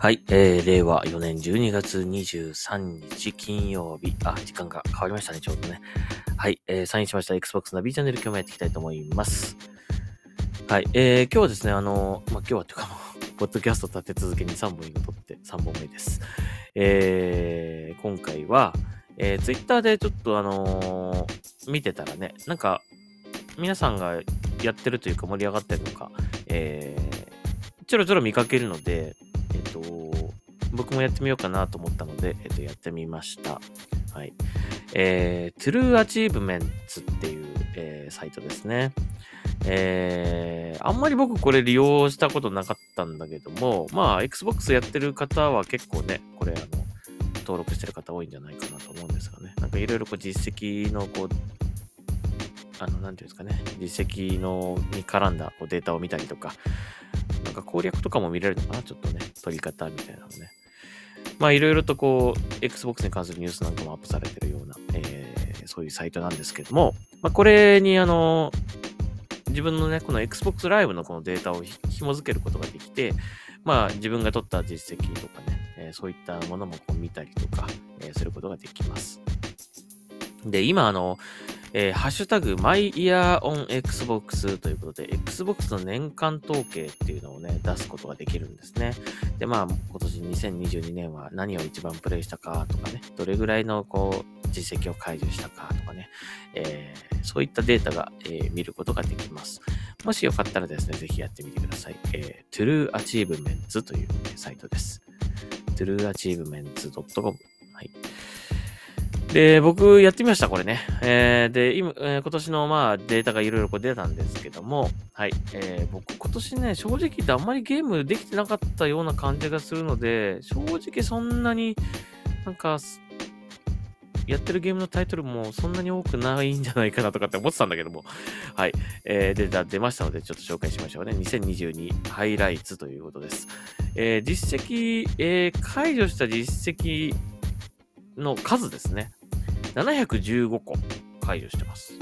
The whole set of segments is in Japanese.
はい、えー、令和4年12月23日金曜日。あ、時間が変わりましたね、ちょうどね。はい、えー、サインしました Xbox ナビチャンネル今日もやっていきたいと思います。はい、えー、今日はですね、あの、まあ、今日はっていうかも、ポッドキャスト立て続けに3本今撮って3本目です。えー、今回は、えー、Twitter でちょっとあのー、見てたらね、なんか、皆さんがやってるというか盛り上がってるのか、えー、ちょろちょろ見かけるので、僕もやってみようかなと思ったので、えっ、と、やってみました。はい。えー、True Achievements っていう、えー、サイトですね。えー、あんまり僕これ利用したことなかったんだけども、まあ、Xbox やってる方は結構ね、これ、あの、登録してる方多いんじゃないかなと思うんですがね。なんかいろいろこう実績のこう、あの、なんていうんですかね、実績のに絡んだこうデータを見たりとか、なんか攻略とかも見れるのかなちょっとね、取り方みたいなのね。まあいろいろとこう、Xbox に関するニュースなんかもアップされてるような、えー、そういうサイトなんですけども、まあこれにあの、自分のね、この Xbox Live のこのデータを紐付けることができて、まあ自分が取った実績とかね、えー、そういったものもこう見たりとか、えー、することができます。で、今あの、えー、ハッシュタグ、マイイヤーオン Xbox ということで、Xbox の年間統計っていうのをね、出すことができるんですね。で、まあ、今年2022年は何を一番プレイしたかとかね、どれぐらいのこう、実績を解除したかとかね、えー、そういったデータが、えー、見ることができます。もしよかったらですね、ぜひやってみてください。えー、True Achievements という、サイトです。trueachievements.com はい。で、僕やってみました、これね。えー、で、今、えー、今年のまあデータがいろいろ出たんですけども、はい。えー、僕今年ね、正直言ってあんまりゲームできてなかったような感じがするので、正直そんなになんか、やってるゲームのタイトルもそんなに多くないんじゃないかなとかって思ってたんだけども、はい。えー、データ出ましたので、ちょっと紹介しましょうね。2022ハイライツということです。えー、実績、えー、解除した実績の数ですね。715個解除してます。ん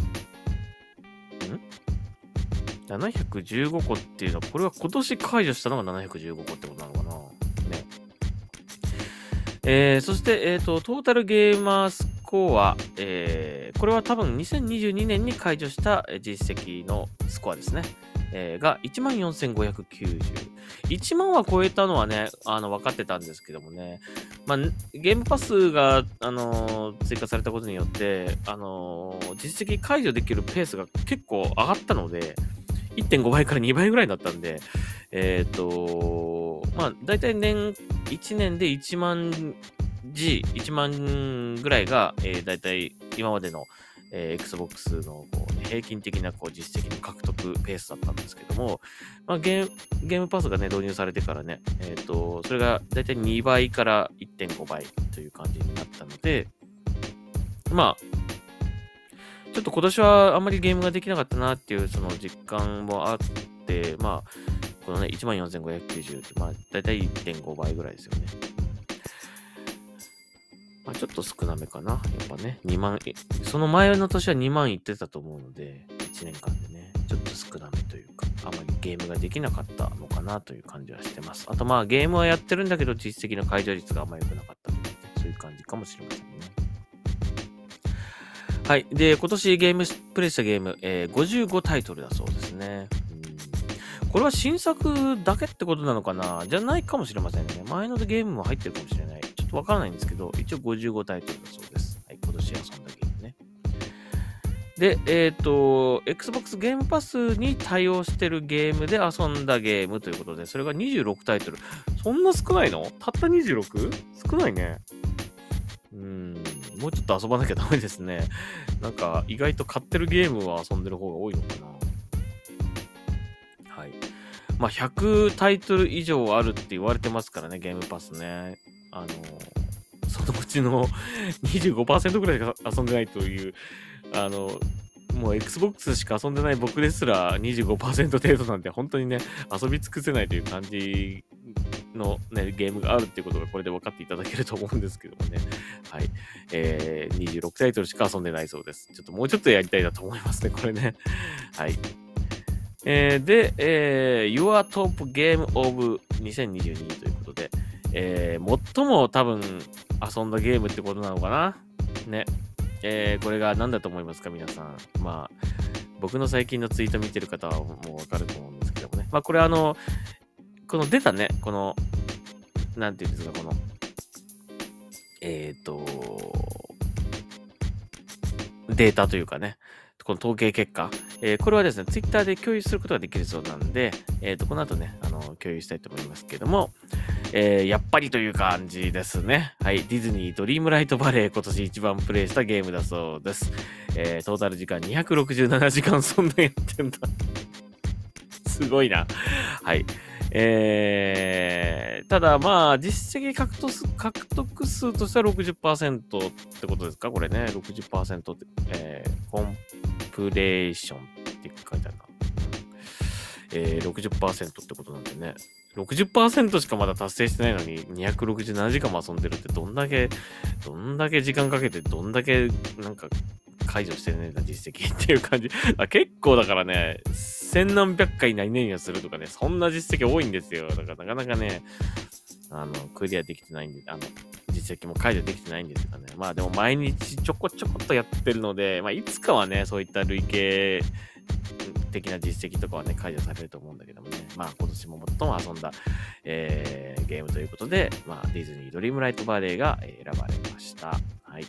?715 個っていうのは、これは今年解除したのが715個ってことなのかな？ね。えー、そして、えっ、ー、と、トータルゲーマースコア、えー、これは多分2022年に解除した実績のスコアですね。えー、が14,590。1万は超えたのはね、あの、分かってたんですけどもね、まあ、ゲームパスが、あのー、追加されたことによって、あのー、実績解除できるペースが結構上がったので、1.5倍から2倍ぐらいになったんで、えっ、と、まあ、大体年、1年で1万 G、1万ぐらいが、えー、大体今までの、えー、Xbox のこう、平均的なこう実績の獲得ペースだったんですけども、まあ、ゲームパスがね、導入されてからね、えっ、ー、と、それがだいたい2倍から1.5倍という感じになったので、まあ、ちょっと今年はあんまりゲームができなかったなっていうその実感もあって、まあ、このね、14,590って、まあ、だいたい1.5倍ぐらいですよね。まあ、ちょっと少なめかな。やっぱね、2万、その前の年は2万いってたと思うので、1年間でね、ちょっと少なめというか、あまりゲームができなかったのかなという感じはしてます。あとまあ、ゲームはやってるんだけど、実績の解除率があんま良くなかったとか、ね、そういう感じかもしれませんね。はい。で、今年ゲーム、プレイしたゲーム、えー、55タイトルだそうですね。これは新作だけってことなのかな？じゃないかもしれませんね。前のゲームも入ってるかもしれない。っとわからないんですけど、一応55タイトルだそうです。はい、今年遊んだゲームね。で、えっ、ー、と、Xbox ゲームパスに対応してるゲームで遊んだゲームということで、それが26タイトル。そんな少ないの？たった 26? 少ないね。うん、もうちょっと遊ばなきゃダメですね。なんか、意外と買ってるゲームは遊んでる方が多いのかな。はい。まあ、100タイトル以上あるって言われてますからね、ゲームパスね。あの、そのうちの25%ぐらいが遊んでないという、あの、もう Xbox しか遊んでない僕ですら25%程度なんで、本当にね、遊び尽くせないという感じのね、ゲームがあるっていうことがこれで分かっていただけると思うんですけどもね。はい。えー、26タイトルしか遊んでないそうです。ちょっともうちょっとやりたいなと思いますね、これね。はい。えー、で、えー、Your Top Game of 2022ということで、えー、最も多分遊んだゲームってことなのかな？ね。えー、これが何だと思いますか、皆さん？まあ、僕の最近のツイート見てる方はもうわかると思うんですけどもね。まあ、これあの、この出たね、この、なんていうんですか、この、えっ、ー、と、データというかね、この統計結果、えー、これはですね、ツイッターで共有することができるそうなんで、えっ、ー、と、この後ね、あの、共有したいと思いますけども、えー、やっぱりという感じですね。はい。ディズニードリームライトバレー今年一番プレイしたゲームだそうです。えー、トータル時間267時間そんなやってんだ。すごいな。はい。えー、ただまあ、実績獲得数獲得数としては60%ってことですか？これね。60%って、えー、コンプレーションって書いてあるな。えー、60%ってことなんでね。60%しかまだ達成してないのに267時間も遊んでるってどんだけ、どんだけ時間かけてどんだけなんか解除してねえな実績っていう感じ。あ結構だからね、千何百回何々をするとかね、そんな実績多いんですよ。だからなかなかね、あの、クリアできてないんで、あの、実績も解除できてないんですよね。まあでも毎日ちょこちょこっとやってるので、まあいつかはね、そういった累計的な実績とかはね、解除されると思うんだけどもね、まあ今年も最も遊んだ、えー、ゲームということで、まあディズニードリームライトバレーが選ばれました。はい。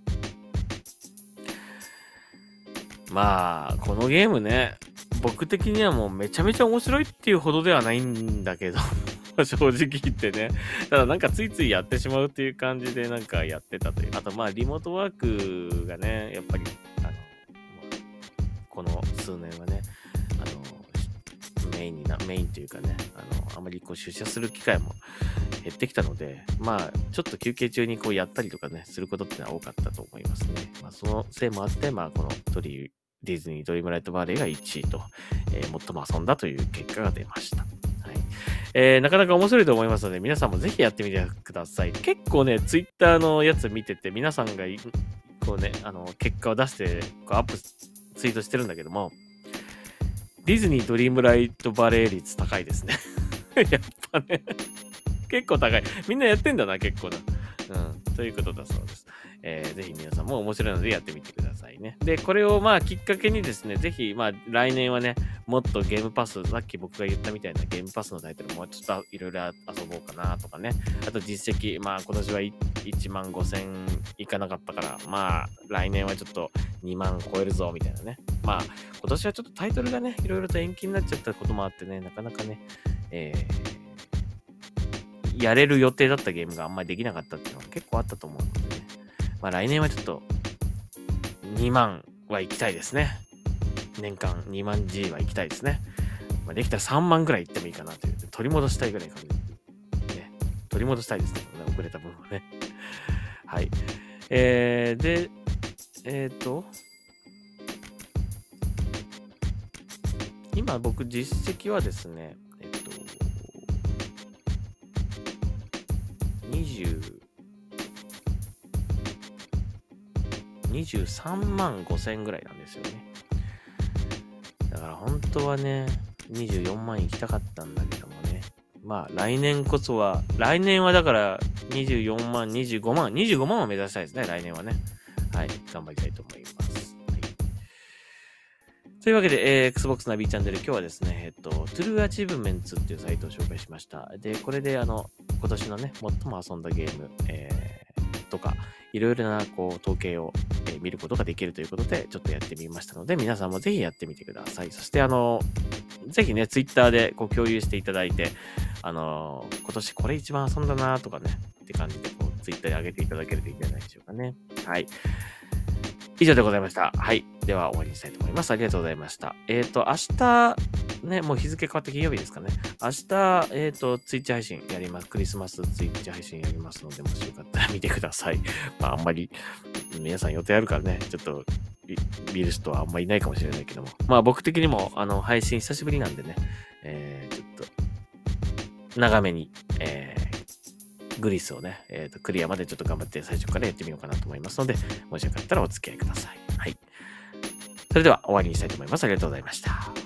まあ、このゲームね、僕的にはもうめちゃめちゃ面白いっていうほどではないんだけど 正直言ってね。ただなんかついついやってしまうっていう感じでなんかやってたという。あとまあリモートワークがね、やっぱり、あの、この数年はね、メインにな、メインというかね、あの、あまりこう出社する機会も減ってきたので、まあ、ちょっと休憩中にこうやったりとかね、することってのは多かったと思いますね。まあ、そのせいもあって、まあ、このトリディズニードリームライトバレーが1位と、えー、最も遊んだという結果が出ました。はいえー、なかなか面白いと思いますので、皆さんもぜひやってみてください。結構ね、ツイッターのやつ見てて、皆さんがこうね、あの、結果を出して、こうアップ、ツイートしてるんだけども、ディズニードリームライトバレー率高いですね やっぱね結構高い。みんなやってんだな、結構な。うん。ということだそうです。えー、ぜひ皆さんも面白いのでやってみてくださいね。で、これをまあきっかけにですね、ぜひまあ来年はね、もっとゲームパス、さっき僕が言ったみたいなゲームパスのタイトルもうちょっといろいろ遊ぼうかなとかね。あと実績、まあ今年は1万5千いかなかったから、まあ来年はちょっと2万超えるぞみたいなね。まあ今年はちょっとタイトルがね、いろいろと延期になっちゃったこともあってね、なかなかね、えー、やれる予定だったゲームがあんまりできなかったっていうのが結構あったと思うのでね。まあ来年はちょっと2万は行きたいですね。年間2万 G は行きたいですね。まあ、できたら3万ぐらい行ってもいいかなという、取り戻したいぐらい感じ。ね、取り戻したいですね。遅れた分はね。はい。えー、で、えっ、ー、と、今僕実績はですね、20、23万5000ぐらいなんですよね。だから本当はね、24万行きたかったんだけどもね。まあ来年こそは、来年はだから24万、25万、25万を目指したいですね、来年はね。はい、頑張りたいと思います。というわけで、えー、Xbox ナビチャンネル、今日はですね、えっと、True Achievements っていうサイトを紹介しました。で、これであの、今年のね、最も遊んだゲーム、えー、とか、いろいろなこう統計を、えー、見ることができるということで、ちょっとやってみましたので、皆さんもぜひやってみてください。そして、あの、ぜひね、Twitter でこう共有していただいて、あの、今年これ一番遊んだなとかね、って感じで、こう、Twitter に上げていただけるといいんじゃないでしょうかね。はい。以上でございました。はい。では終わりにしたいと思います。ありがとうございました。えっ、ー、と、明日、ね、もう日付変わって金曜日ですかね。明日、えっ、ー、と、ツイッチ配信やります。クリスマスツイッチ配信やりますので、もしよかったら見てください。まあ、あんまり、皆さん予定あるからね、ちょっと、見る人はあんまりいないかもしれないけども。まあ、僕的にも、あの、配信久しぶりなんでね、えー、ちょっと、長めに、えー、グリスをね、えっ、ー、と、クリアまでちょっと頑張って最初からやってみようかなと思いますので、もしよかったらお付き合いくださ。い。それでは終わりにしたいと思います。ありがとうございました。